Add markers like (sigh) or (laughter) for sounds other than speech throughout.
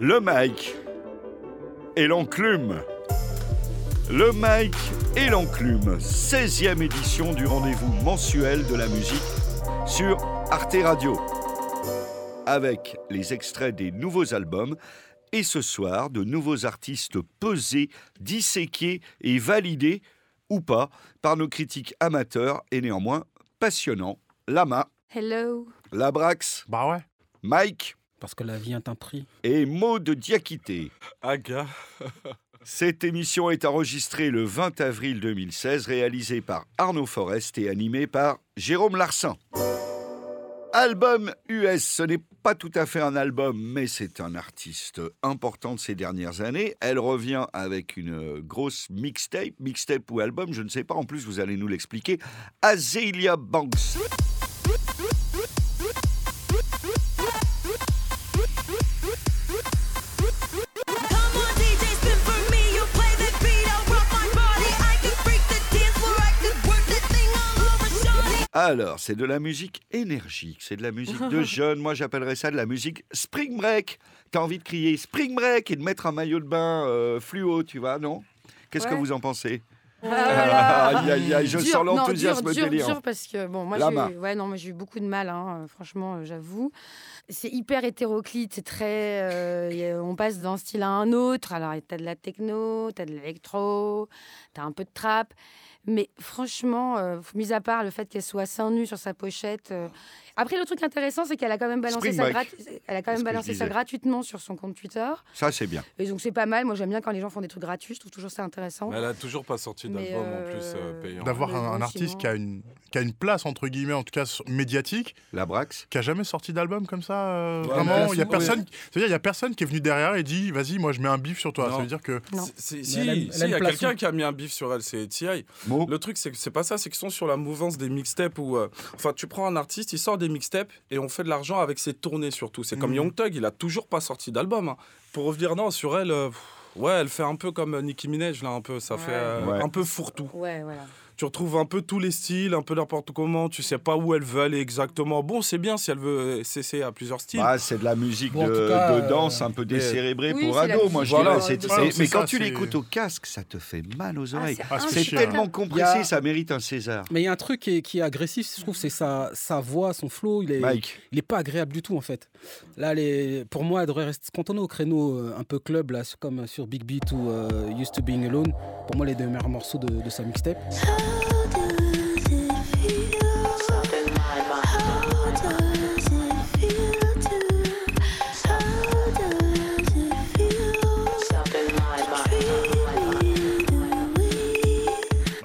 Le Mike et l'enclume. Le Mike et l'enclume, 16e édition du rendez-vous mensuel de la musique sur Arte Radio. Avec les extraits des nouveaux albums et ce soir de nouveaux artistes pesés, disséqués et validés ou pas par nos critiques amateurs et néanmoins passionnants. Lama, Hello. Labrax, Bah ouais. Mike Parce que la vie est un prix. et Maud Diakité. Aga. Cette émission est enregistrée le 20 avril 2016, réalisée par Arnaud Forest et animée par Jérôme Larsin. Album US, ce n'est pas tout à fait un album, mais c'est un artiste important de ces dernières années. Elle revient avec une grosse mixtape, mixtape ou album, je ne sais pas, en plus vous allez nous l'expliquer. Azalea Banks. Alors, c'est de la musique énergique, c'est de la musique de (laughs) jeunes. Moi, j'appellerais ça de la musique spring break. T'as envie de crier spring break et de mettre un maillot de bain euh, fluo, tu vois, non? Qu'est-ce que vous en pensez? Ah, Aïe, aïe, aïe, je Dur, sens l'enthousiasme dur, dur parce que bon, moi j'ai eu, ouais, non, moi, j'ai eu beaucoup de mal, hein, franchement, euh, j'avoue. C'est hyper hétéroclite, c'est très. euh, on passe d'un style à un autre. Alors, t'as de la techno, t'as de l'électro, t'as un peu de trap. Mais franchement, euh, mis à part le fait qu'elle soit seins nus sur sa pochette. euh, Après, le truc intéressant, c'est qu'elle a quand même balancé, Spring ça, break. grat- elle a quand C'est ce même que balancé je ça disais. gratuitement sur son compte Twitter. Ça, c'est bien. Et donc, c'est pas mal. Moi, j'aime bien quand les gens font des trucs gratuits. Je trouve toujours ça intéressant. Mais elle a toujours pas sorti d'album en euh, plus euh, payant. D'avoir un, artiste qui a, une, qui a une place, entre guillemets, en tout cas médiatique, La Brax qui a jamais sorti d'album comme ça. euh, Ouais, vraiment, il y a personne. C'est-à-dire, il y a personne qui est venu derrière et dit, vas-y, moi je mets un bif sur toi. Non. Ça veut dire que Non. Si, il y a quelqu'un qui a mis un bif sur elle, c'est T.I. Le truc, c'est que c'est pas ça, c'est qu'ils sont sur la mouvance des mixtapes où. euh, enfin, tu prends un artiste, il sort des mixtapes et on fait de l'argent avec ses tournées surtout. C'est comme Mhm. Young Thug, il a toujours pas sorti d'album. hein. Pour revenir, non, sur elle. euh, pff, Ouais, elle fait un peu comme euh, Nicki Minaj, là, un peu. Ça Ouais. fait euh, Ouais. un peu fourre-tout. Ouais, voilà. Tu retrouves un peu tous les styles, un peu n'importe comment. Tu sais pas où elle veut aller exactement. Bon, c'est bien si elle veut cesser à plusieurs styles. Bah, c'est de la musique Bon, de, cas, de danse euh, un peu décérébrée Oui, pour ados. Moi, je dirais. Voilà. c'est- Voilà, c'est- c'est mais ça, quand tu l'écoutes au casque, ça te fait mal aux Ah, oreilles. c'est Ah, c'est c'est chiant. tellement compressé, a- ça mérite un César. Mais il y a un truc qui est, qui est agressif, je trouve, c'est sa, sa voix, son flow. Il est, Mike, il est pas agréable du tout, en fait. Là, les, pour moi, elle devrait rester cantonner au créneau euh, un peu club, là, comme sur Big Beat ou euh, Used to Being Alone. Pour moi, les deux meilleurs morceaux de, de sa mixtape.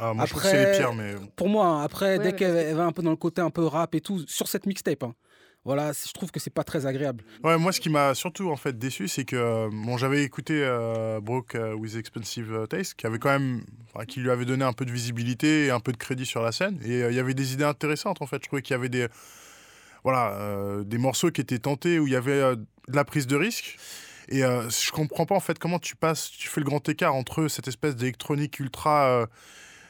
Ah, moi je trouve que Après- c'est les pires, mais Pour moi, hein, après, Ouais, dès qu'elle va un peu dans le côté un peu rap et tout, sur cette mixtape, hein, voilà, je trouve que c'est pas très agréable. Ouais, moi, ce qui m'a surtout en fait déçu, c'est que euh, bon, j'avais écouté euh, Broke euh, with Expensive euh, Taste, qui avait quand même, enfin, qui lui avait donné un peu de visibilité et un peu de crédit sur la scène, et euh, il y avait des idées intéressantes en fait. Je trouvais qu'il y avait des, voilà, euh, des morceaux qui étaient tentés où il y avait euh, de la prise de risque. Et euh, je comprends pas en fait comment tu passes, tu fais le grand écart entre cette espèce d'électronique ultra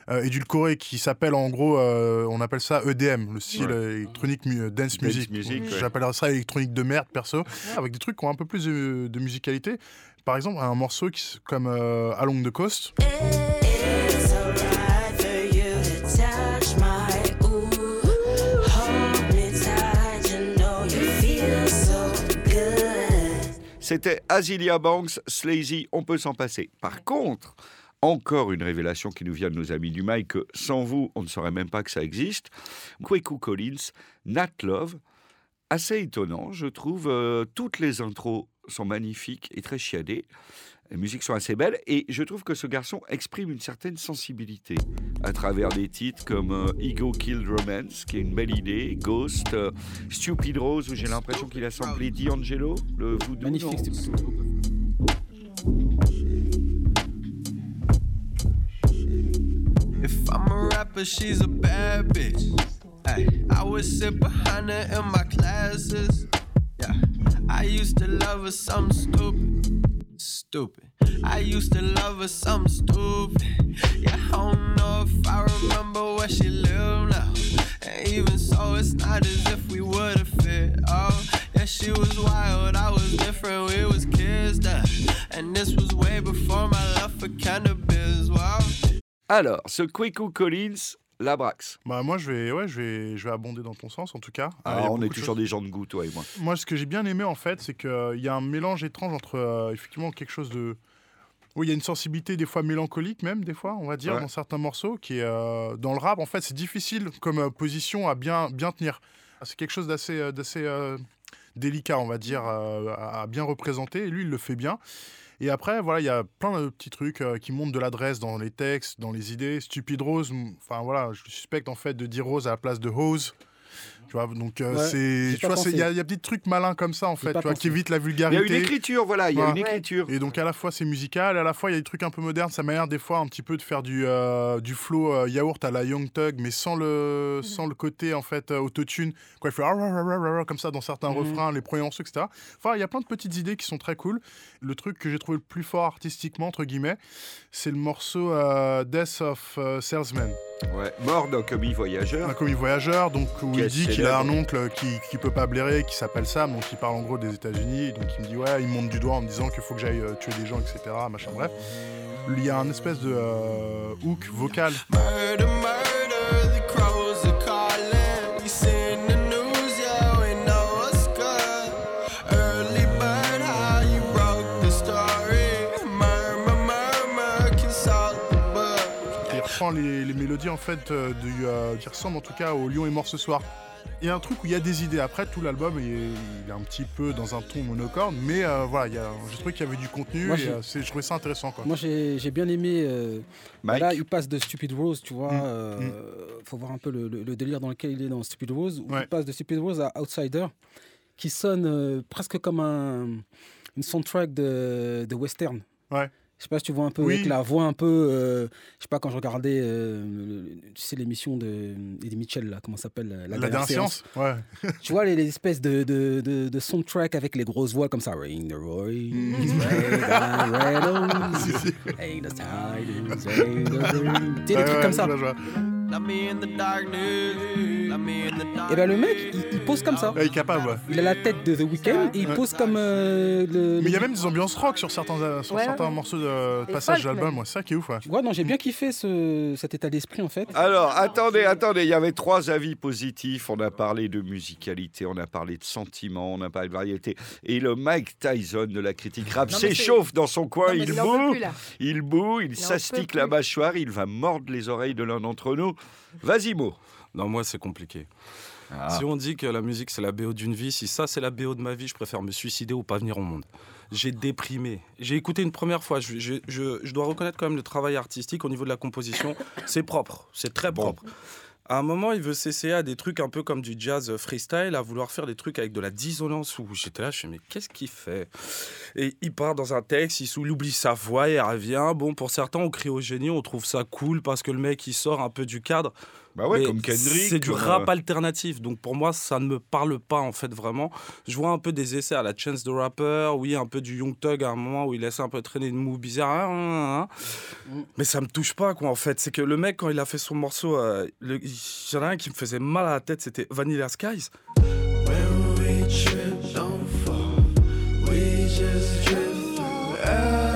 euh, euh, qui s'appelle en gros, euh, on appelle ça EDM, le style Ouais. euh, électronique mu- dance, Dance music. music, ouais. J'appellerais ça électronique de merde perso, avec des trucs qui ont un peu plus de, de musicalité. Par exemple, un morceau qui, comme euh, Along the Coast. C'était Azilia Banks, Slazy, on peut s'en passer. Par contre, encore une révélation qui nous vient de nos amis du Mike, que sans vous, on ne saurait même pas que ça existe. Kweku Collins, Nat Love, assez étonnant, je trouve. euh, toutes les intros sont magnifiques et très chiadées. Les musiques sont assez belles et je trouve que ce garçon exprime une certaine sensibilité à travers des titres comme euh, Ego Killed Romance, qui est une belle idée, Ghost, euh, Stupid Rose, où j'ai l'impression qu'il a samplé D'Angelo, le voodoo. Magnifique, Rapper, she's a bad bitch. Ay, I would sit behind her in my classes. Yeah, I used to love her something stupid. Stupid. I used to love her something stupid. Yeah, I don't know if I remember where she live now. And even so, it's not as if we would have fit. Oh, yeah, she was wild, I was different, we was kids then. And this was way before my love for cannabis. Wow. Alors, ce Kweku Collins, Labrax. Bah, moi, je vais, ouais, je, vais, je vais abonder dans ton sens, en tout cas. Ah, on est de toujours des gens de goût, toi et moi. Moi, ce que j'ai bien aimé, en fait, c'est qu'il y a un mélange étrange entre, euh, effectivement, quelque chose de... Oui, il y a une sensibilité des fois mélancolique même, des fois, on va dire, Ouais. dans certains morceaux, qui est... euh, dans le rap, en fait, c'est difficile comme euh, position à bien, bien tenir. C'est quelque chose d'assez euh, d'assez euh, délicat, on va dire, euh, à à bien représenter, et lui, il le fait bien. Et après, voilà, il y a plein de petits trucs euh, qui montrent de l'adresse dans les textes, dans les idées. Stupid Rose, enfin voilà, je suspecte en fait de dire Rose à la place de Hose. Tu vois, donc euh, Ouais, c'est, tu vois, il y, a- y a des petits trucs malins comme ça en fait, pas tu vois, qui évitent la Il y a vulgarité. une écriture, voilà, il y a Ouais. une écriture. Et donc à la fois c'est musical, à la fois il y a des trucs un peu modernes. Ça m'a l'air des fois un petit peu de faire du, euh, du flow euh, yaourt à la Young Thug, mais sans le, sans le côté en fait euh, autotune. Quoi, il fait comme ça dans certains Mhm. refrains, les premiers morceaux, etc. Enfin, il y a plein de petites idées qui sont très cool. Le truc que j'ai trouvé le plus fort artistiquement, entre guillemets, c'est le morceau euh, Death of euh, Salesman. Ouais. Mort d'un commis voyageur. Un commis voyageur, donc où il dit qu'il a un oncle qui, qui peut pas blairer, qui s'appelle Sam, donc il parle en gros des États-Unis. Donc il me dit ouais, il me monte du doigt en me disant qu'il faut que j'aille euh, tuer des gens, etc. Machin bref. Il y a un espèce de euh, hook vocal. Murder, murder, les, les mélodies en fait euh, du, euh, qui ressemblent en tout cas au Lion est mort ce soir. Il y a un truc où il y a des idées. Après, tout l'album, il, est- il est un petit peu dans un ton monocorde, mais euh, voilà, il y a- j'ai trouvé qu'il y avait du contenu Moi, et j'ai- euh, c'est- je trouvais ça intéressant. Quoi. Moi, j'ai j'ai bien aimé. euh. Là, il passe de Stupid Rose, tu vois. Mm, euh, faut voir un peu le, le- le délire dans lequel il est dans Stupid Rose. où Ouais. Il passe de Stupid Rose à Outsider, qui sonne euh, presque comme un, une soundtrack de, de western. Ouais. Je sais pas si tu vois un peu Oui. avec la voix un peu. euh, je sais pas quand je regardais, euh, tu sais l'émission de Eddie Mitchell là, comment ça s'appelle la, dernière séance, ouais. (laughs) Tu vois les, les espèces de, de, de, de soundtrack avec les grosses voix comme ça. Ring the Roy, Mm. Ain't (laughs) the tidings, ain't the. Tu sais, des trucs comme ça. Et ben le mec, il, il pose comme ça. Ouais, il est capable. ouais. Il a la tête de The Weeknd et il Ouais. pose comme euh, le. Mais il y a même des ambiances rock sur certains, euh, sur Ouais, certains ouais. morceaux de passage. Ouais, c'est ça qui est ouf. Ouais. Ouais, non, j'ai bien kiffé ce, cet état d'esprit en fait. Alors, attendez, attendez, il y avait trois avis positifs. On a parlé de musicalité, on a parlé de sentiments, on a parlé de variété. Et le Mike Tyson de la critique rap s'échauffe dans son coin, Non, il il boue, il boue, il Il en s'astique la mâchoire, il va mordre les oreilles de l'un d'entre nous. Vas-y, Mo. Non, moi, c'est compliqué. Ah. Si on dit que la musique, c'est la BO d'une vie, si ça, c'est la BO de ma vie, je préfère me suicider ou pas venir au monde. J'ai déprimé. J'ai écouté une première fois. Je, je- je- je dois reconnaître quand même le travail artistique au niveau de la composition. C'est propre. C'est très Bon. À un moment, il veut s'essayer à des trucs un peu comme du jazz freestyle, à vouloir faire des trucs avec de la dissonance où j'étais là, je me mais qu'est-ce qu'il fait? Et il part dans un texte, il, oublie sa voix et revient. Bon, pour certains, on crie au génie, on trouve ça cool parce que le mec, il sort un peu du cadre. Bah ouais, Mais comme Kendrick. C'est du rap euh, alternatif. Donc pour moi, ça ne me parle pas en fait vraiment. Je vois un peu des essais à la Chance the Rapper, oui, un peu du Young Thug à un moment où il laisse un peu traîner une moue bizarre. hein, hein, hein. Mais ça me touche pas quoi en fait. C'est que le mec, quand il a fait son morceau, euh, le- il y en a un qui me faisait mal à la tête, c'était Vanilla Skies. When we trip, don't fall. We just drift through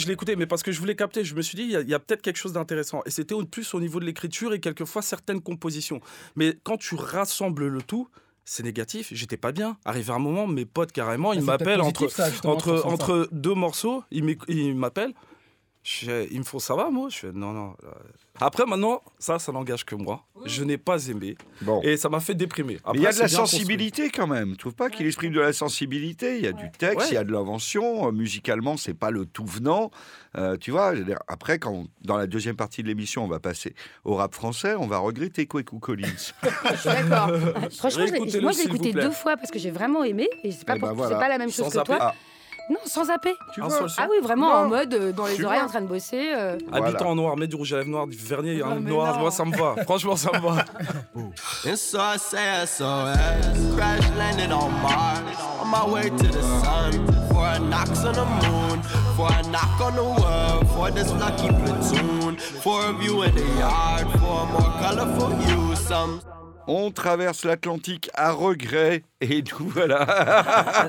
Je l'ai écouté, mais parce que je voulais capter, je me suis dit, il y a, peut-être quelque chose d'intéressant. Et c'était au plus au niveau de l'écriture et quelquefois certaines compositions. Mais quand tu rassembles le tout, c'est négatif. J'étais pas bien. Arrivé un moment, mes potes carrément, ils m'appellent entre, entre, entre deux morceaux, ils m'appellent. Je fais, ils me font ça va moi? Je fais non non. Après maintenant ça ça n'engage que moi. Je n'ai pas aimé Bon. et ça m'a fait déprimer. Mais il y a de la construit. sensibilité quand même. Tu trouves pas qu'il exprime de la sensibilité Il y a du texte, Ouais. il y a de l'invention. Euh, musicalement, c'est pas le tout venant. Euh, tu vois, après, quand dans la deuxième partie de l'émission, on va passer au rap français, on va regretter Kweku Collins. Je suis (laughs) d'accord. (laughs) Franchement, je l'ai- Réécoutez-le, moi, j'ai écouté deux fois parce que j'ai vraiment aimé. Et c'est pas, Eh pour- ben c'est voilà. pas la même chose Sans que toi. Non, sans zapper. Tu vois. Ah oui, vraiment Non. en mode euh, dans les Tu oreilles vois. en train de bosser. euh. Voilà. Habitant en noir, mets du rouge à lèvres noir, du vernis mais noir, non. moi ça me va. (laughs) Franchement, ça me va. And so I say SOS. Crash landed on Mars. On my way to the sun. For a knocks on the moon. For a knock on the world. For this lucky platoon. For a view in the yard. For a more colorful you. Some. On traverse l'Atlantique à regret et nous voilà. (laughs)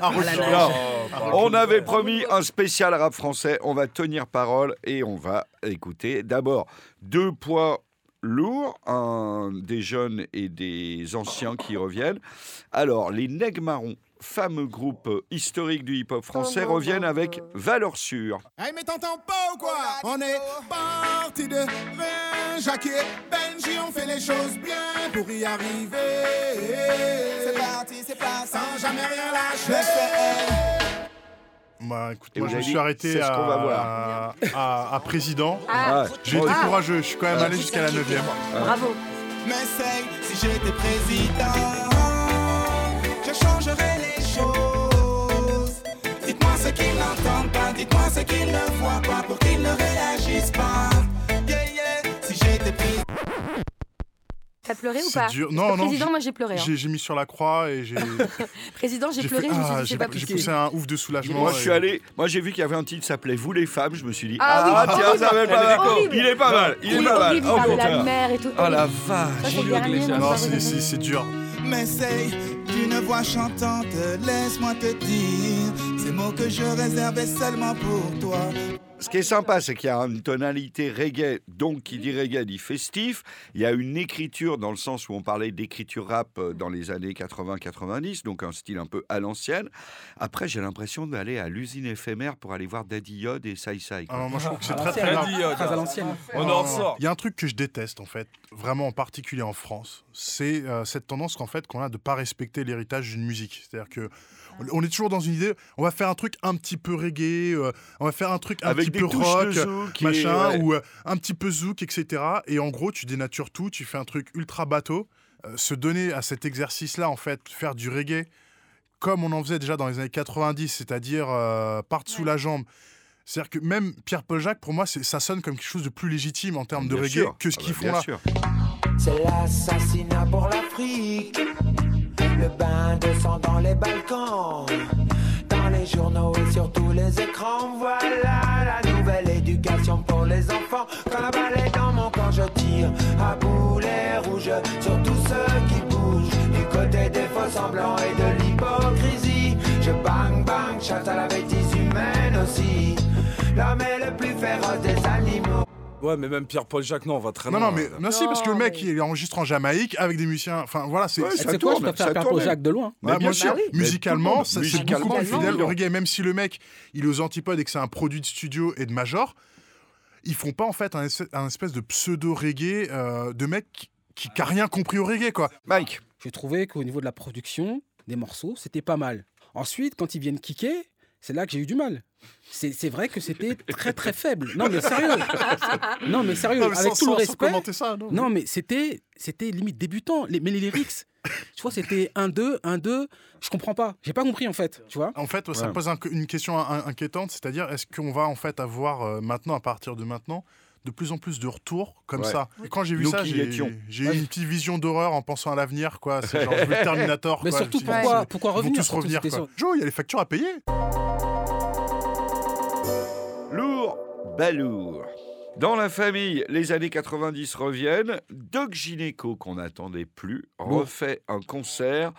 On avait promis un spécial rap français. On va tenir parole et on va écouter d'abord deux poids lourds, un des jeunes et des anciens qui reviennent. Alors, les Nègres Marrons, fameux groupe historique du hip-hop français, reviennent avec Valeur Sûre. Hey, mais t'entends pas ou quoi? On est parti de rien. Jackie et Benji ont fait les choses bien pour y arriver. C'est parti, c'est parti. Sans jamais rien lâcher. Bah écoute, moi je me suis arrêté à, à, à- à président. Ah, J'ai été courageux, je suis quand même allé jusqu'à la 9 bravo. Mais c'est si j'étais président, je changerais dites-moi ce qu'ils ne voient pas pour qu'ils ne réagissent pas. Yeah, yeah. Si j'étais président. T'as pleuré ou C'est pas dur. Non, non, Président, moi j'ai pleuré. hein. J'ai mis sur la croix et j'ai (laughs) Président, j'ai pleuré, fait- je me suis ah, dit, j'ai c'est pas j'ai possible. poussé un ouf de soulagement. Moi, je suis allé. Moi, j'ai vu qu'il y avait un titre qui s'appelait Vous les femmes. Je me suis dit, Ah ah, oui, tiens, horrible. ça va être pas mal. Horrible. Il est pas mal. Il est Oui, pas mal. horrible, il Au parle de la mer et tout. Oh la. Ça, vache. c'est Julio le dernier, Iglesias. non, Non, c'est- c'est c'est dur. Mais c'est d'une voix chantante, laisse-moi te dire ces mots que je réservais seulement pour toi. Ce qui est sympa, c'est qu'il y a une tonalité reggae, donc qui dit reggae dit festif. Il y a une écriture dans le sens où on parlait d'écriture rap euh, dans les années 80-90, donc un style un peu à l'ancienne. Après, j'ai l'impression d'aller à l'usine éphémère pour aller voir Daddy Yod et Sai Sai. quoi. Ah, moi je trouve que c'est À très très à l'ancienne. On en ressort. Il y a un truc que je déteste en fait, vraiment en particulier en France, c'est euh, cette tendance qu'en fait qu'on a de pas respecter l'héritage d'une musique. C'est-à-dire que on est toujours dans une idée, on va faire un truc un petit peu reggae, euh, on va faire un truc un Avec petit des peu touches rock, de zouk et- machin, ouais. ou euh, un petit peu zouk, etc. Et en gros, tu dénatures tout, tu fais un truc ultra bateau. Euh, se donner à cet exercice-là, en fait, faire du reggae comme on en faisait déjà dans les années 90, c'est-à-dire euh, part sous la jambe. C'est-à-dire que même Pierre-Paul Jacques, pour moi, ça sonne comme quelque chose de plus légitime en termes de reggae sûr. que ce Ah qu'ils bah, font bien là. C'est l'assassinat pour l'Afrique. Le bain de sang dans les balcons. Dans les journaux et sur tous les écrans. Voilà la nouvelle éducation pour les enfants. Quand la balle est dans mon camp, je tire à boulet rouge sur tous ceux qui bougent. Du côté des faux semblants et de l'hypocrisie. Je bang bang, chasse à la bêtise humaine aussi. L'homme est le plus féroce des animaux. Ouais, mais même Pierre-Paul Jacques, non, on va très Non, loin, non, mais là. merci parce que le Non, mec, mais- il enregistre en Jamaïque avec des musiciens. Enfin, voilà, c'est. Ouais, c'est- ça C'est quoi, je préfère ça Pierre tourne. Paul Jacques de loin. Ouais, Mais bien moi sûr. Musicalement, c'est beaucoup plus fidèle. Le reggae, même si le mec, il est aux antipodes et que c'est un produit de studio et de major, ils font pas en fait un, espèce- un espèce de pseudo-reggae euh, de mec qui, qui, qui a rien compris au reggae, quoi. Mike, J'ai trouvé qu'au niveau de la production des morceaux, c'était pas mal. Ensuite, quand ils viennent kicker, c'est là que j'ai eu du mal. C'est vrai que c'était très très faible. Non mais sérieux. Non mais sérieux, Non, mais avec sans- tout le respect. commenter ça, non. Non mais c'était c'était limite débutant. Les- mais les lyrics, tu vois, c'était 1 2 1 2, je comprends pas. J'ai pas compris en fait, tu vois. En fait, ça Ouais. me pose un- une question in- inquiétante, c'est-à-dire est-ce qu'on va en fait avoir euh, maintenant, à partir de maintenant, de plus en plus de retours comme Ouais. ça? Et quand j'ai vu Nous ça, j'ai eu une petite vision d'horreur en pensant à l'avenir, quoi. C'est genre, je veux le (laughs) Terminator. Mais quoi. surtout pourquoi pourquoi Ils vont revenir? tous revenir, quoi. Joe, il y a les factures à payer. Lourd, balourd. Dans la famille, les années 90 reviennent. Doc Gineco, qu'on n'attendait plus, refait un concert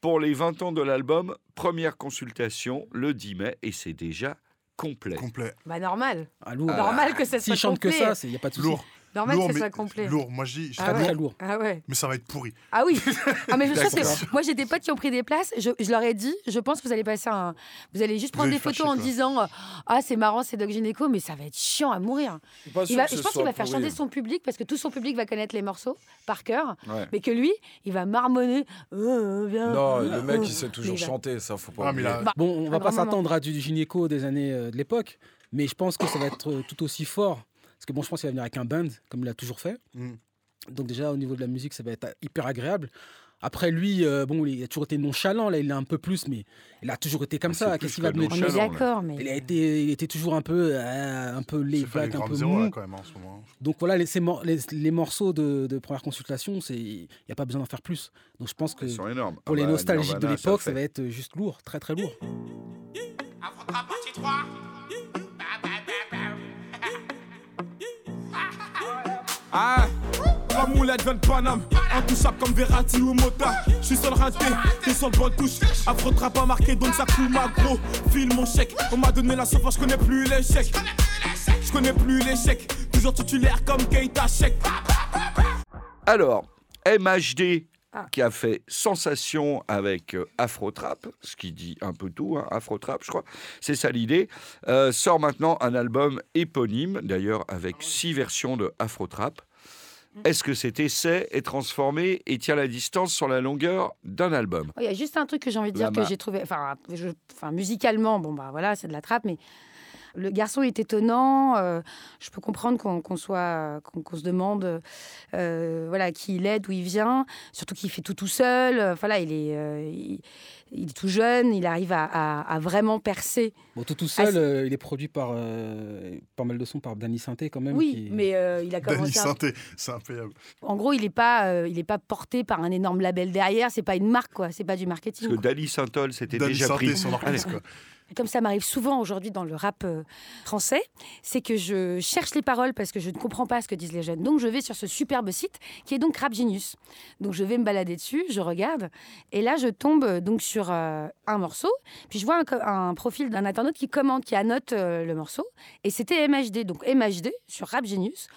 pour les 20 ans de l'album. Première consultation le 10 mai et c'est déjà complet. Complet. Bah normal. Ah, lourd. Normal que ça soit S'ils chantent que ça, il y a pas de souci. Lourd. Normal lourd, que ça mais- soit complet. Lourd, moi je dis, Ah ouais. lourd. Ah ouais. mais ça va être pourri. Ah oui. Ah mais je (laughs) sais D'accord. que moi j'ai des potes qui ont pris des places. Je, je leur ai dit, je pense que vous allez passer un, vous allez juste prendre des photos en quoi. disant, euh, ah c'est marrant, c'est Doc Gineco, mais ça va être chiant à mourir. Je Il va, pense qu'il va faire chanter son public parce que tout son public va connaître les morceaux par cœur, Ouais. mais que lui, il va marmonner. Euh, viens, Non, euh, le mec, euh. il sait toujours il chanter, ça, faut pas Ah, là- Bah, Bon, on va pas s'attendre à du gynéco des années euh, de l'époque, mais je pense que ça va être euh, tout aussi fort. Parce que bon, je pense qu'il va venir avec un band, comme il a toujours fait. Mm. Donc déjà, au niveau de la musique, ça va être hyper agréable. Après, lui, euh, bon, il a toujours été nonchalant. Là, il est un peu plus, mais il a toujours été comme Ah, ça. plus Qu'est-ce qu'il va que me On est d'accord, mais. il a été, il était toujours un peu, euh, un peu laid back, un peu là, mou. quand même, en ce moment. Donc voilà, les, les, les morceaux de, de première consultation, c'est, il n'y a pas besoin d'en faire plus. Donc je pense que Ils sont énormes. pour Ah les bah, nostalgiques de l'époque, ça va être juste lourd, très très lourd. Affrontera partie 3. Ah, trois moulettes, 20 Paname, intouchable comme Verratti ou Mota. Je suis sur le raté, t'es sur bon touche. Affrontera pas marqué, donc ça coule ma gros. File mon chèque, on m'a donné la sauce, je connais plus l'échec. Je connais plus l'échec, toujours titulaire comme Keita Check. Alors, MHD Ah. qui a fait sensation avec euh, Afrotrap, ce qui dit un peu tout, hein, Afrotrap, je crois, c'est ça l'idée, euh, sort maintenant un album éponyme, d'ailleurs avec six versions de Afrotrap. Est-ce que cet essai est transformé et tient la distance sur la longueur d'un album? Oh, Il y a juste un truc que j'ai envie de dire que j'ai trouvé. Enfin, je- enfin, musicalement, bon, bah voilà, c'est de la trappe, mais le garçon est étonnant. euh, je peux comprendre qu'on soit, qu'on se demande, euh, voilà, qui il est, d'où il vient. Surtout qu'il fait tout tout seul. euh, Voilà, il est, euh, il, il est tout jeune. Il arrive à, à- à vraiment percer. Bon, tout, tout seul, euh, il est produit par euh, pas mal de sons par Danny Sainté quand même. Oui, qui- mais euh, il a Danny commencé. à- Santé, c'est incroyable. En gros, il n'est pas, euh, il est pas porté par un énorme label derrière. C'est pas une marque, quoi. C'est pas du marketing. Parce que Dali Saint-Ol, c'était Danny déjà Santé, pris. son orchestre, quoi. Comme ça m'arrive souvent aujourd'hui dans le rap euh, français, c'est que je cherche les paroles parce que je ne comprends pas ce que disent les jeunes. Donc je vais sur ce superbe site qui est donc Rap Genius. Donc je vais me balader dessus, je regarde, et là je tombe euh, donc sur euh, un morceau, puis je vois un, profil d'un internaute qui commente, qui annote le morceau, et c'était MHD. Donc MHD sur Rap Genius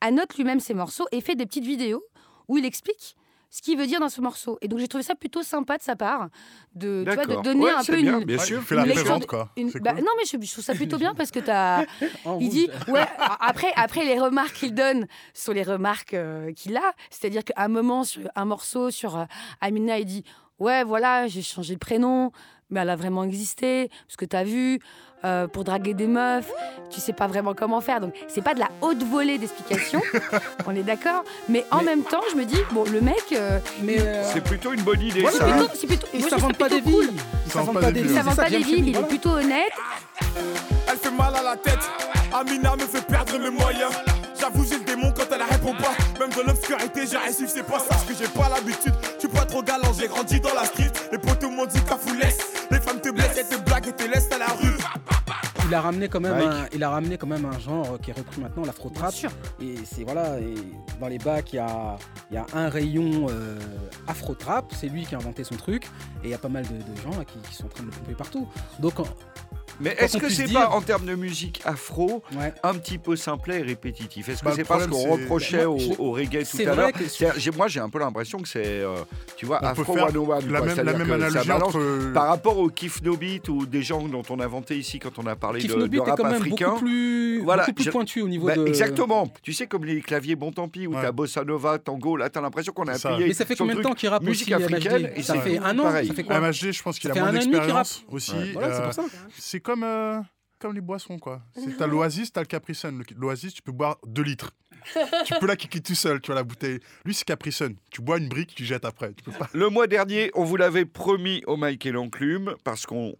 annote lui-même ses morceaux et fait des petites vidéos où il explique ce qu'il veut dire dans ce morceau. Et donc j'ai trouvé ça plutôt sympa de sa part de, tu vois, de D'accord. donner Ouais, un peu bien, une, bien sûr. il fait la présente, quoi. une- bah, cool. non, mais je, je trouve ça plutôt bien parce que t'as. (laughs) En Il dit, ouais, après, après les remarques qu'il donne sont les remarques euh, qu'il a. C'est-à-dire qu'à un moment, sur un morceau sur euh, Amina, il dit Ouais, voilà, j'ai changé de prénom, mais elle a vraiment existé, parce que t'as vu, euh, pour draguer des meufs, tu sais pas vraiment comment faire. Donc, c'est pas de la haute volée d'explications, (laughs) on est d'accord, mais en Mais- même temps, je me dis Bon, le mec, euh, Mais euh, C'est plutôt une bonne idée, Voilà, ça. c'est hein. plutôt. c'est plutôt- il s'invente ça pas des cool. Il s'invente s'invente pas pas des. Il pas des villes, il est plutôt honnête. Elle fait mal à la tête, Amina me fait perdre mes moyens. J'avoue, j'ai le démon quand elle répond pas. Même dans l'obscurité, j'ai réussi, c'est pas ça. Parce que j'ai pas l'habitude, je suis pas trop galant, j'ai grandi dans la street. Les potos m'ont dit qu'à laisse. Les femmes te blessent, elles te blaguent et te laissent à la rue. il a ramené quand même, un, il a ramené quand même un genre qui est repris maintenant, l'afro trap. sûr. Et c'est voilà, et dans les bacs, il y a, il y a un rayon euh, afro trap. C'est lui qui a inventé son truc. Et il y a pas mal de, de gens là, qui, qui sont en train de le pomper partout. Donc, Mais est-ce que c'est dire- pas, en termes de musique afro, ouais. un petit peu simplet et répétitif? Est-ce que Bah, c'est pas ce qu'on reprochait Bah, au, moi, je- au reggae tout à l'heure? que- Moi, j'ai un peu l'impression que c'est, euh, tu vois, On peut Afro faire 101. quoi. la même, la même analogie balance entre. Par rapport au Kiff No Beat ou des gens dont on a vanté ici quand on a parlé Kif de, No de rap quand même africain. beaucoup plus, Voilà, beaucoup plus pointu au niveau Bah, de. Exactement. Tu sais, comme les claviers Bon Tant Pis, où Ouais. t'as Bossa Nova, Tango, là, t'as l'impression qu'on a appuyé. Mais ça fait combien de temps qu'il rappe musique africaine, et Ça fait un an. Ça fait quoi? MHD, je pense qu'il a moins d'expérience aussi. C'est Comme, euh, comme les boissons, quoi. C'est- T'as (laughs) l'Oasis, t'as le Capri Sun. L'Oasis, tu peux boire 2 litres. (laughs) tu peux la kiki tout seul, tu vois, la bouteille. Lui, c'est Capri Sun. Tu bois une brique, tu jettes après. Tu peux pas. Le mois dernier, on vous l'avait promis au Mike et l'Enclume, parce qu'on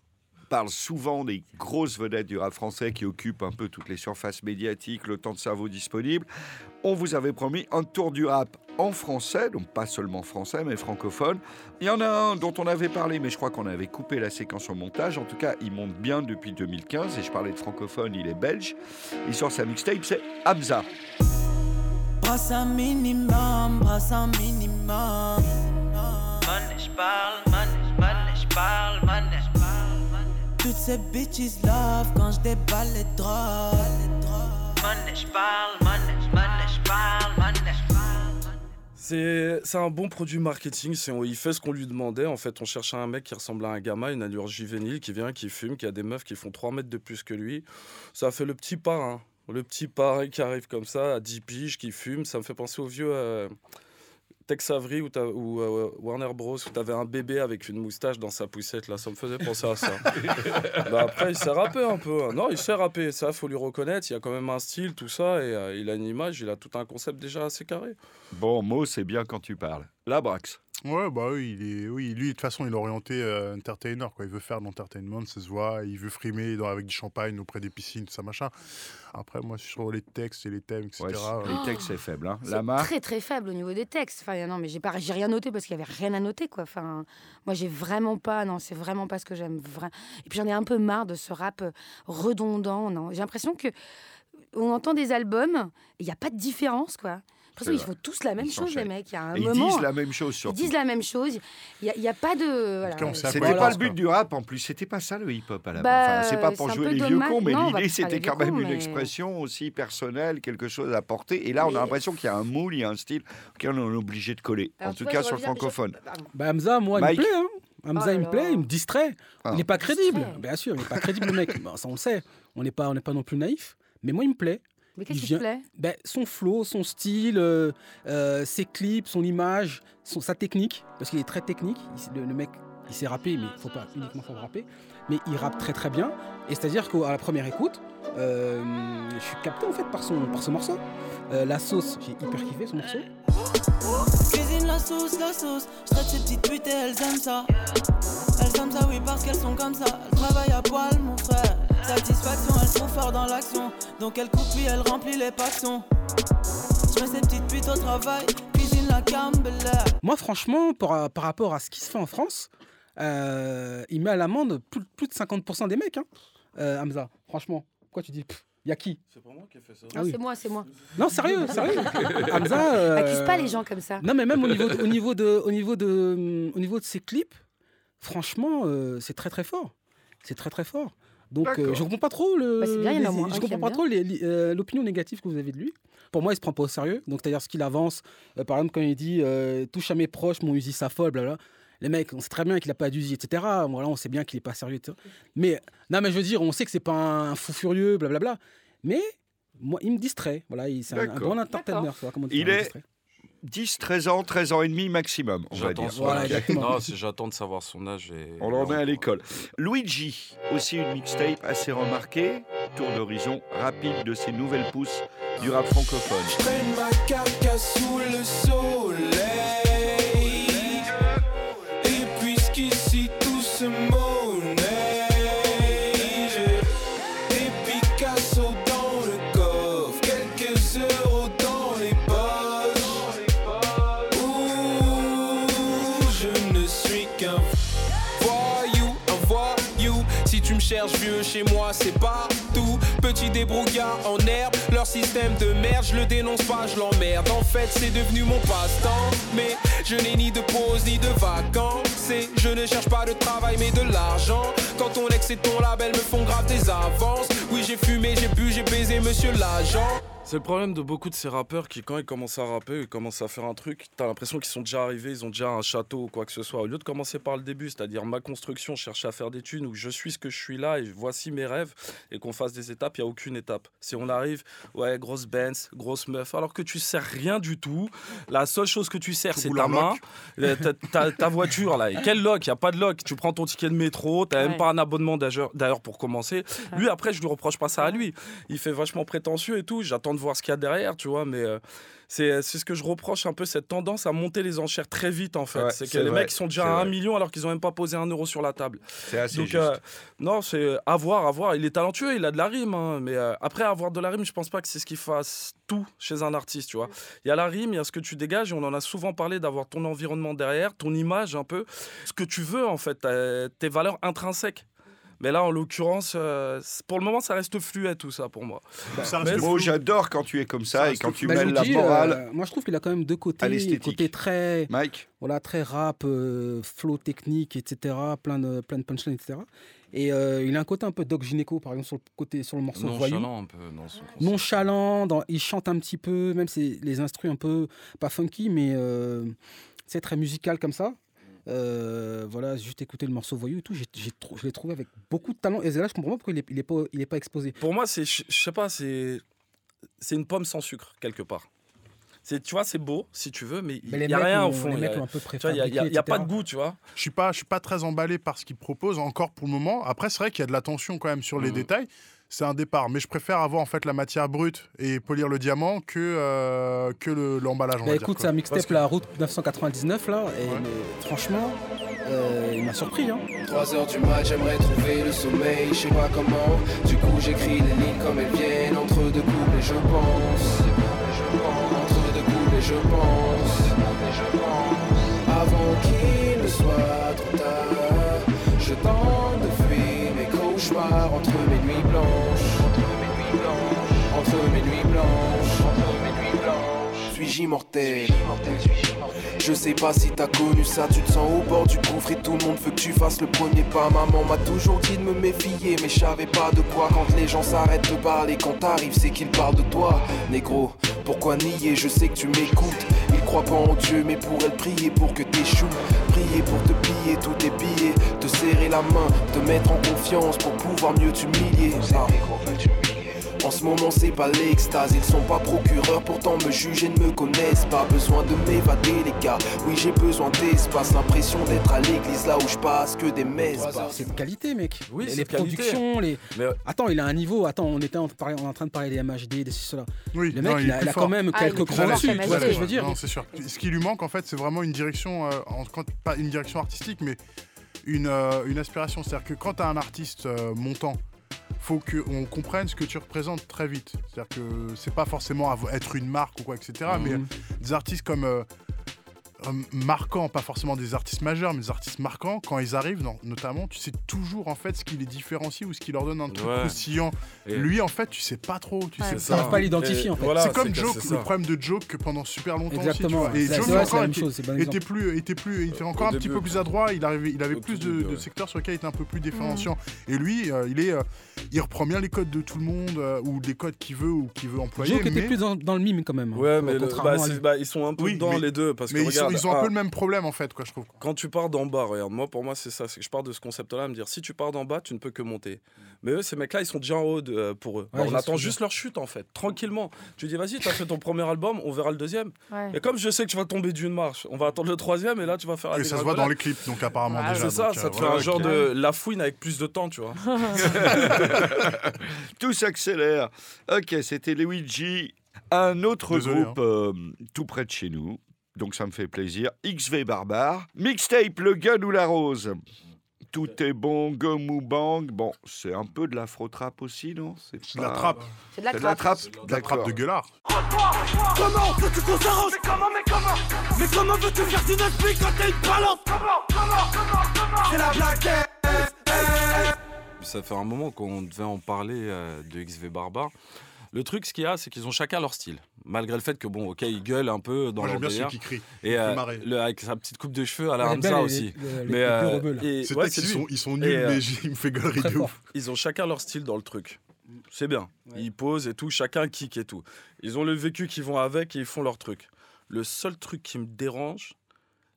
parle souvent des grosses vedettes du rap français qui occupent un peu toutes les surfaces médiatiques, le temps de cerveau disponible. On vous avait promis un tour du rap en français, donc pas seulement français, mais francophone. Il y en a un dont on avait parlé, mais je crois qu'on avait coupé la séquence au montage. En tout cas, il monte bien depuis 2015, et je parlais de francophone, il est belge. Il sort sa mixtape, c'est Hamza. Brasse minimum, brasse minimum. Money, je parle, money, money, je parle, money. Toutes ces bitches love quand je déballe les drogues. Money, je parle, money, money, je parle, money. C'est c'est un bon produit marketing. c'est- Il fait ce qu'on lui demandait. En fait, on cherchait un mec qui ressemble à un gamin, une allure juvénile, qui vient, qui fume, qui a des meufs qui font 3 mètres de plus que lui. Ça a fait le petit parrain. Le petit parrain qui arrive comme ça, à 10 piges, qui fume. Ça me fait penser au vieux euh, Tex Avery ou, euh, Warner Bros. où t'avais un bébé avec une moustache dans sa poussette. Là, ça me faisait penser à ça. (laughs) Bah, après, il sait rapper un peu. hein. Non, il sait rapper. Ça, faut lui reconnaître. Il y a quand même un style, tout ça. Et euh, il a une image, il a tout un concept déjà assez carré. Bon, mot, c'est bien quand tu parles. La Brax. Ouais, bah oui, il est, oui, lui, de toute façon, il est orienté euh, entertainer, quoi. Il veut faire de l'entertainment, ça se voit. Il veut frimer dans- avec du champagne auprès des piscines, tout ça, machin. Après, moi, sur les textes et les thèmes, etc. Ouais, euh, les textes, c'est faible. Hein. C'est Lama, très très faible au niveau des textes. Enfin, non, mais j'ai pas, j'ai rien noté parce qu'il y avait rien à noter, quoi. Enfin, moi, j'ai vraiment pas, non, c'est vraiment pas ce que j'aime. vra- Et puis j'en ai un peu marre de ce rap euh, redondant. Non, j'ai l'impression que on entend des albums, il n'y a pas de différence, quoi. Qu'ils font tous la même Ils chose, les mecs. Il y a un ils moment, disent la même chose ils surtout. disent la même chose. Il n'y a, il y a pas de. voilà. C'était pas le but du rap en plus, c'était pas ça le hip-hop à la Bah, base. Enfin, c'est pas pour jouer les vieux cons, mais l'idée c'était quand même une expression aussi personnelle, quelque chose à porter. Et là, on a l'impression qu'il y a un moule, il y a un style auquel on est obligé de coller. Alors, en tout vois, cas sur le francophone. Pardon. Bah, Hamza, moi, il me plaît. Hein. Hamza, Oh il me plaît, il me distrait. Ah. Il n'est pas crédible. Bien sûr, il n'est pas crédible, le mec. (laughs) Ça, on le sait. On n'est pas, on n'est pas non plus naïf. Mais moi, il me plaît. Mais qu'est-ce qui te plaît? Ben, son flow, son style, euh, euh, ses clips, son image, son- sa technique, parce qu'il est très technique. Il- le, le mec, il sait rapper, mais il faut pas uniquement savoir rapper. Mais il rappe très très bien. Et c'est-à-dire qu'à la première écoute, euh, je suis capté en fait par son, par ce morceau. Euh, la sauce, j'ai hyper kiffé ce morceau. Cuisine la sauce, la sauce. Je traite ces petites putes et elles aiment ça. Elles aiment ça, oui, parce qu'elles sont comme ça. Elles travaillent à poil, mon frère. Satisfaction, elles sont fortes dans l'action. Donc elles coupent, puis elles remplissent les passions. Je mets ces petites putes au travail. Cuisine la Campbell. Moi, franchement, par, par rapport à ce qui se fait en France, euh, il met à l'amende plus, plus de 50% des mecs, hein, euh, Hamza. Franchement, quoi tu dis Il y a qui? C'est pas moi qui ai fait ça. Ah Non, oui. C'est moi, c'est moi. Non, sérieux, sérieux. (laughs) Hamza. euh, Accuse pas les gens comme ça. Non, mais même au niveau de, au niveau de, au niveau de, au niveau de ses clips, franchement, euh, c'est très très fort. C'est très très fort. Donc, euh, je comprends pas trop le. Bah, bien, les- je comprends pas bien. trop euh, l'opinion négative que vous avez de lui. Pour moi, il se prend pas au sérieux. Donc, c'est-à-dire ce qu'il avance. euh, par exemple, quand il dit euh, touche à mes proches, mon Uzi s'affole, blabla. Les mecs, on sait très bien qu'il a pas d'Uzi, etc. Voilà, on sait bien qu'il est pas sérieux. etc. Mais non, mais je veux dire, on sait que c'est pas un fou furieux, blablabla. Mais moi, il me distrait. Voilà, il- c'est un, un bon entertainer. Il me est- distrait. 10, 13 ans, 13 ans et demi maximum, on va dire. Voilà. Non, j'attends de savoir son âge. Et... On l'en met à l'école. Luigi, aussi une mixtape assez remarquée. Tour d'horizon rapide de ces nouvelles pousses du rap francophone. Je traîne ma carcasse sous le soleil. Vieux chez moi, c'est partout. Petit débrouillard en herbe, leur système de merde, je le dénonce pas, je l'emmerde. En fait, c'est devenu mon passe-temps. Mais je n'ai ni de pause ni de vacances. Je ne cherche pas de travail, mais de l'argent. Quand ton ex et ton label me font grave des avances. Oui, j'ai fumé, j'ai bu, j'ai baisé, monsieur l'agent. C'est le problème de beaucoup de ces rappeurs qui, quand ils commencent à rapper, ils commencent à faire un truc, t'as l'impression qu'ils sont déjà arrivés, ils ont déjà un château ou quoi que ce soit. Au lieu de commencer par le début, c'est-à-dire ma construction, chercher à faire des thunes, ou je suis ce que je suis là et voici mes rêves, et qu'on fasse des étapes, il n'y a aucune étape. Si on arrive, ouais, grosse Benz, grosse meuf, alors que tu sers rien du tout, la seule chose que tu sers, c'est ta main, euh, ta, ta- ta voiture là. Et quel lock? Il n'y a pas de lock. Tu prends ton ticket de métro, tu Ouais. même pas un abonnement d'ailleurs d'ailleurs pour commencer. Lui, après, je lui reproche pas ça à lui. Il fait vachement prétentieux et tout. J'attends de voir ce qu'il y a derrière, tu vois. Mais euh, c'est c'est ce que je reproche un peu, cette tendance à monter les enchères très vite, en fait. Ouais, c'est que les vrai, mecs sont déjà à un vrai. million alors qu'ils ont même pas posé un euro sur la table. C'est assez Donc, juste. euh, non, c'est à voir, à voir. Il est talentueux, il a de la rime. hein, mais euh, après, avoir de la rime, je pense pas que c'est ce qui fasse tout chez un artiste, tu vois. Il y a la rime, il y a ce que tu dégages, et on en a souvent parlé d'avoir ton environnement derrière, ton image un peu, ce que tu veux, en fait, tes valeurs intrinsèques. Mais là, en l'occurrence, euh, pour le moment, ça reste fluet, tout ça, pour moi. Reste Moi, j'adore quand tu es comme ça, Ça et quand tu Bah, mêles la morale. euh, moi, je trouve qu'il a quand même deux côtés. l'esthétique. côté très, Mike voilà, très rap, euh, flow technique, etc. Plein de, plein de punchlines, etc. Et euh, il a un côté un peu Doc Gynéco, par exemple, sur le, côté, sur le morceau Voyou. Nonchalant un peu dans son. Nonchalant, dans, il chante un petit peu, même c'est les instrus un peu, pas funky, mais euh, c'est très musical comme ça. Euh, voilà, j'ai juste écouté le morceau Voyou et tout, trou- je l'ai trouvé avec beaucoup de talent. Et là, je comprends pas pourquoi il est, il est, pas, il est pas exposé. Pour moi, c'est, je sais pas, c'est, c'est une pomme sans sucre, quelque part. C'est, tu vois, c'est beau, si tu veux, mais il n'y a rien ont- au fond. Les Il y a- mecs ont un peu tu vois, il y a- pas de goût, tu vois. Je suis pas, je suis pas très emballé par ce qu'il propose encore pour le moment. Après, c'est vrai qu'il y a de la tension quand même sur les Mhm. détails. C'est un départ. Mais je préfère avoir en fait la matière brute et polir le diamant que, euh, que le- l'emballage. Bah écoute, dire, c'est un mixtape, la route 999 là, et mais franchement, euh, il m'a surpris. Hein. 3 heures du mat, j'aimerais trouver le sommeil, je sais pas comment. Du coup, j'écris les lignes comme elles viennent, entre deux couples et je pense. Entre deux couples et je pense. Avant qu'il ne soit trop tard, entre mes Suis-je immortel je sais pas si t'as connu ça, tu te sens au bord du gouffre et tout le monde veut que tu fasses le premier pas. Maman m'a toujours dit de me méfier, mais je savais pas de quoi. Quand les gens s'arrêtent de parler, quand t'arrives, c'est qu'ils parlent de toi. Négro, pourquoi nier? Je sais que tu m'écoutes. Ils croient pas en Dieu, mais pourraient prier pour que t'échoues. Prier pour te piller tous tes billets, te serrer la main, te mettre en confiance pour pouvoir mieux t'humilier. Ah. En ce moment c'est pas l'extase, ils sont pas procureurs, pourtant me jugent et ne me connaissent pas. Besoin de m'évader les gars, oui j'ai besoin d'espace, l'impression d'être à l'église là où je passe que des messes. bah. C'est de qualité, mec. Oui, les c'est les de qualité. productions, les. Mais euh, Attends, il a un niveau. Attends, on était en, train de parler des MHD, des cela. Oui, Le non, mec, il a, il quand même Ah, quelques ça Tu vois ce que je veux dire Non, c'est sûr. Ce qui lui manque, en fait, c'est vraiment une direction, euh, en- pas une direction artistique, mais une, euh, une aspiration. C'est-à-dire que quand tu as un artiste euh, montant, faut qu'on comprenne ce que tu représentes très vite. C'est-à-dire que c'est pas forcément être une marque ou quoi, etc. Mais Mhm. des artistes comme. Euh, marquants, pas forcément des artistes majeurs, mais des artistes marquants, quand ils arrivent, non- notamment, tu sais toujours en fait ce qui les différencie ou ce qui leur donne un truc Ouais. croustillant. Et- Lui, en fait, tu sais pas trop. Tu Ouais. sais pas à l'identifier, Et en fait. voilà, c'est comme Joke, c'est le problème de Joke que pendant super longtemps Exactement. aussi. Tu vois. Et Joke vrai, encore était, chose. Était plus, était plus, était encore un petit peu plus adroit. Il arrivait, il avait plus de, secteurs sur lesquels il était un peu plus différenciant. Et lui, euh, il est, euh, il reprend bien les codes de tout le monde euh, ou des codes qu'il veut ou qu'il veut employer. Joke était plus dans, dans le mime quand même. hein. Ouais, mais le- bah, bah, ils sont un peu Oui, mais- les deux. Parce que regarde, ils ont un ah, peu le même problème en fait, quoi, je trouve. Quand tu pars d'en bas, regarde, moi pour moi c'est ça, c'est que je pars de ce concept-là, à me dire si tu pars d'en bas, tu ne peux que monter. Mais eux, ces mecs-là, ils sont déjà en haut de- euh, pour eux. Ouais, on attend juste leur chute en fait, tranquillement. Tu dis vas-y, t'as fait ton premier album, on verra le deuxième. Ouais. Et comme je sais que tu vas tomber d'une marche, on va attendre le troisième et là tu vas faire la Et ça se voit dans les clips, donc apparemment Ah, déjà. C'est ça, donc, ça euh, te fait un genre de la fouine avec plus de temps, tu vois. (laughs) Tout s'accélère. Ok, c'était Luigi. Un autre Désolé, groupe euh, tout près de chez nous. Donc ça me fait plaisir. XV Barbare. Mixtape Le Gun ou la Rose. Tout est bon, gomme ou bang. Bon, c'est un peu de l'afro-trap aussi, non? C'est de la trappe, C'est de la C'est de la trappe. de la trappe de gueulard. Comment veux-tu qu'on s'arrange? Mais comment, mais comment? Mais comment veux-tu faire une esprit quand t'es une balance Comment, comment, comment, comment? C'est la blaguette Ça fait un moment qu'on devait en parler euh, de XV Barbare. Le truc, ce qu'il y a, c'est qu'ils ont chacun leur style. Malgré le fait que, bon, ok, ils gueulent un peu dans Moi leur j'aime bien celui délire. qui crie. Et euh, le- avec sa petite coupe de cheveux à la Hamza aussi. les- les- Mais euh, et- ouais, ils sont, ils sont Et, nuls, euh, mais il me fait Très de ouf. Ils ont chacun leur style dans le truc. C'est bien. Ouais. Ils posent et tout, chacun kick et tout. Ils ont le vécu qui vont avec et ils font leur truc. Le seul truc qui me dérange,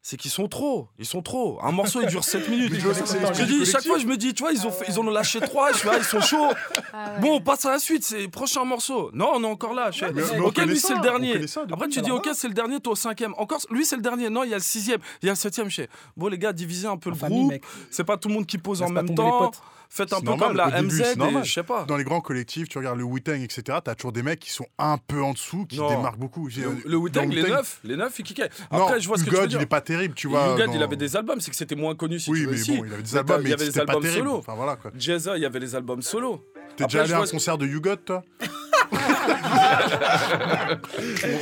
c'est qu'ils sont trop. Ils sont trop. Un morceau, il dure 7 minutes. Mais je dis, chaque fois, je me dis, tu vois, ils, ont fait- ils en ont lâché trois. Je suis là, ils sont chauds. Ah ouais. Bon, on passe à la suite. C'est prochain morceau. Non, on est encore là. Je fais, Mais- mais on ok, lui, c'est le dernier. ça, Après, tu dis, ok, c'est le dernier, toi au cinquième. Encore, lui, c'est le dernier. Non, il y a le sixième. Il y a le septième. Je bon, les gars, divisez un peu En le groupe. C'est pas tout le monde qui pose en même temps. potes. Faites un peu normal, comme la MZ je sais pas. Dans les grands collectifs, tu regardes le Wu-Tang, etc., t'as toujours des mecs qui sont un peu en dessous, qui démarquent beaucoup. Le, le Wu-Tang, les neufs, les neufs, ils kickaient. Après, je vois ce que tu veux dire. Terrible, tu vois. Dans- il avait des albums, c'est que c'était moins connu si Oui, tu veux. mais si. bon, il avait des Mais albums, mais il y avait des c'était pas albums terrible. solo. Enfin voilà quoi. Jazza, il y avait les albums solo. T'es déjà allé à un concert de Ugod, toi (laughs)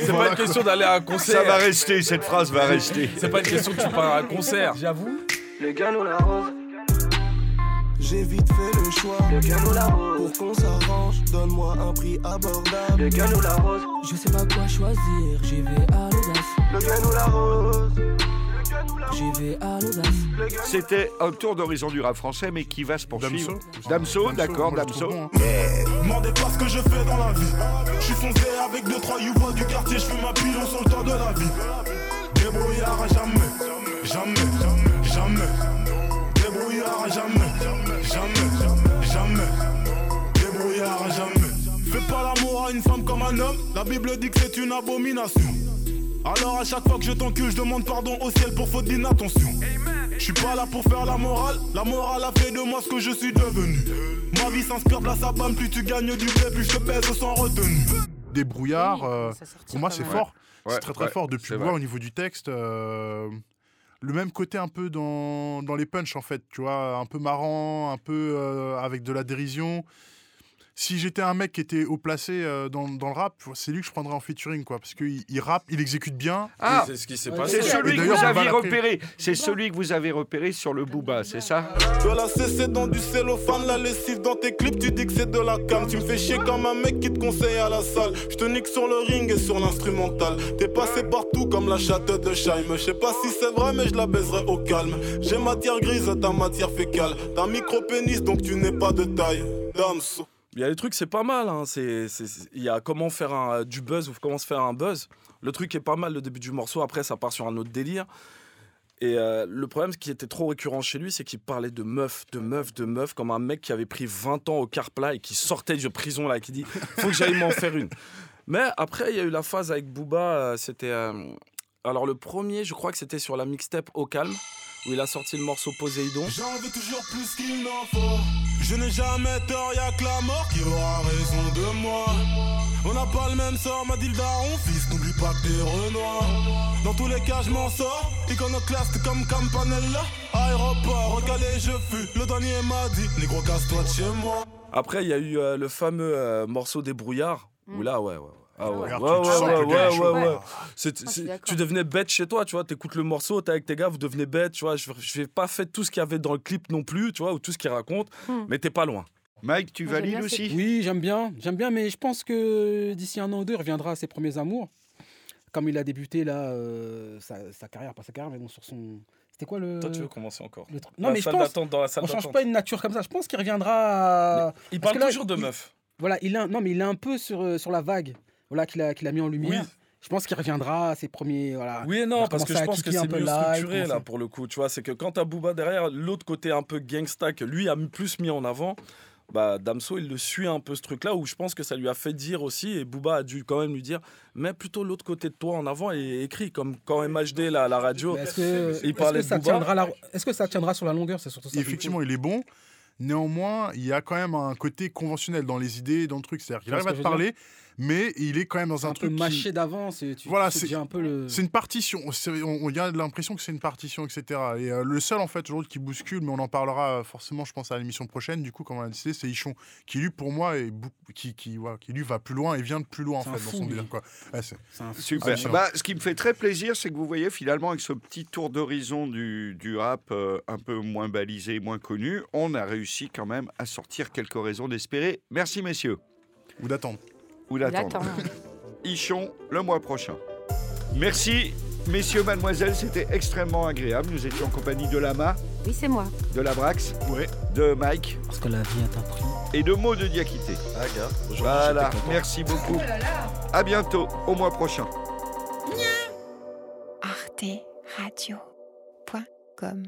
C'est pas une question d'aller à un concert. Ça va rester, cette phrase va rester. C'est pas une question que tu pars à un concert. J'avoue. Le gun ou la rose J'ai vite fait le choix. Le gun ou la rose Pour qu'on s'arrange, donne-moi un prix abordable. Le gun ou la rose Je sais pas quoi choisir, j'y vais à l'audace. Le gun ou la rose J'y vais à l'audace. C'était un tour d'horizon du rap français, mais qui va se poursuivre. Damso Damso, d'accord, Damso. bon, hein. Demandez pas ce que je fais dans la vie. Je suis foncé avec deux trois youvois du quartier, je fais ma pile, on sent le temps de la vie. Débrouillard à jamais, jamais, jamais. Débrouillard à jamais, jamais, jamais. Débrouillard à jamais. Fais pas l'amour à une femme comme un homme, la Bible dit que c'est une abomination. Alors à chaque fois que je t'encule, je demande pardon au ciel pour faute d'inattention. Je suis pas là pour faire la morale, la morale a fait de moi ce que je suis devenu. Ma vie s'inspire de la sabane, plus tu gagnes du blé, plus je te pèse sans retenue. Des brouillards, Oui, euh, pour moi c'est fort. Ouais, c'est très très ouais, fort. Depuis moi, au niveau du texte, euh, le même côté un peu dans, dans les punchs en fait, tu vois, un peu marrant, un peu euh, avec de la dérision. Si j'étais un mec qui était haut placé euh, dans, dans le rap, c'est lui que je prendrais en featuring, quoi, parce qu'il il rappe, il exécute bien. Ah, c'est ce qui s'est passé. c'est celui que vous aviez repéré. C'est celui que vous avez repéré sur le Booba, c'est ça? De la CC dans du cellophane, la lessive dans tes clips, tu dis que c'est de la cam. Tu me fais chier comme un mec qui te conseille à la salle. Je te nique sur le ring et sur l'instrumental. T'es passé partout comme la chatte de Scheim. Je sais pas si c'est vrai, mais je la baiserai au calme. J'ai matière grise, ta matière fécale. T'as micro-pénis, donc tu n'es pas de taille. Damso. Il y a des trucs, c'est pas mal. hein. C'est, il y a comment faire un, du buzz ou comment se faire un buzz. Le truc est pas mal, le début du morceau. Après, ça part sur un autre délire. Et euh, le problème, ce qui était trop récurrent chez lui, c'est qu'il parlait de meuf, de meuf, de meuf, comme un mec qui avait pris 20 ans au Carpla et qui sortait de prison là, qui dit faut que j'aille m'en faire une. Mais après, il y a eu la phase avec Booba. euh, c'était. euh, alors, le premier, je crois que c'était sur la mixtape Au Calme, où il a sorti le morceau Poséidon. J'en veux toujours plus qu'il n'en faut. Je n'ai jamais tort, y'a que la mort qui aura raison de moi. On n'a pas le même sort, m'a dit le daron, fils, n'oublie pas que t'es Renoir. Dans tous les cas, je m'en sors, iconoclaste comme Campanella. Aéroport, recalé, je fus. Le dernier m'a dit, négro, casse-toi de chez moi. Après, il y a eu euh, le fameux euh, morceau des brouillards. Où là, ouais, ouais. Ah ouais, ouais, ouais, ouais, ouais, tu devenais bête chez toi, tu vois. T'écoutes le morceau, t'es avec tes gars, vous devenez bête, tu vois. Je je vais pas fait tout ce qu'il y avait dans le clip non plus, tu vois, ou tout ce qu'il raconte, Hmm. mais t'es pas loin. Mike, tu j'aime valides aussi? Oui, j'aime bien, j'aime bien, mais je pense que d'ici un an ou deux, il reviendra à ses premiers amours. Comme il a débuté là, euh, sa, sa carrière, pas sa carrière, mais bon, sur son. C'était quoi le. Toi, tu veux commencer encore? le Non, la mais je pense. dans la salle On change pas une nature comme ça. Je pense qu'il reviendra. à- Il parle là, toujours de il- meufs. Voilà, il a non, mais il est un peu sur, euh, sur la vague. Voilà, qu'il a, qu'il a mis en lumière. Oui. Je pense qu'il reviendra à ses premiers. Voilà. Oui non, parce que je pense que c'est peu mieux live, structuré là pour le coup. Tu vois, c'est que quand t'as Booba derrière, l'autre côté un peu gangsta que lui a plus mis en avant, bah Damso il le suit un peu ce truc-là où je pense que ça lui a fait dire aussi et Booba a dû quand même lui dire, mets plutôt l'autre côté de toi en avant et écris comme quand MHD là, à la radio. Mais Est-ce que, Il est-ce parlait que de ça Booba. tiendra la- est-ce que ça tiendra sur la longueur? C'est surtout ça. Effectivement, il est bon. Néanmoins, il y a quand même un côté conventionnel dans les idées, dans le truc. C'est-à-dire qu'il arrive à te parler, mais il est quand même dans un, un peu truc qui- mâché d'avance. et Tu, Voilà, c'est- un peu le. C'est une partition. On, on a l'impression que c'est une partition, etc. Et euh, le seul, en fait, aujourd'hui, qui bouscule, mais on en parlera euh, forcément, je pense, à l'émission prochaine, du coup, comme on a décidé, c'est Ichon, qui, lui, pour moi, est bou- qui, qui, qui, lui, va plus loin et vient de plus loin, en C'est fait, un dans fou, son délire, quoi. Ouais, c'est- c'est un fou. Super. Bah, ce qui me fait très plaisir, c'est que vous voyez finalement avec ce petit tour d'horizon du, du rap euh, un peu moins balisé, moins connu, on a réussi quand même à sortir quelques raisons d'espérer. Merci messieurs. Ou d'attendre. Ou attend. (laughs) Ichon le mois prochain. Merci messieurs, mademoiselles, c'était extrêmement agréable. Nous étions en compagnie de Lama, Oui, c'est moi. de Labrax, Ouais. de Mike Parce que la vie est un prix. et de Maud de Diakité. Ah gars, Voilà, merci beaucoup. À bientôt, au mois prochain. arteradio.com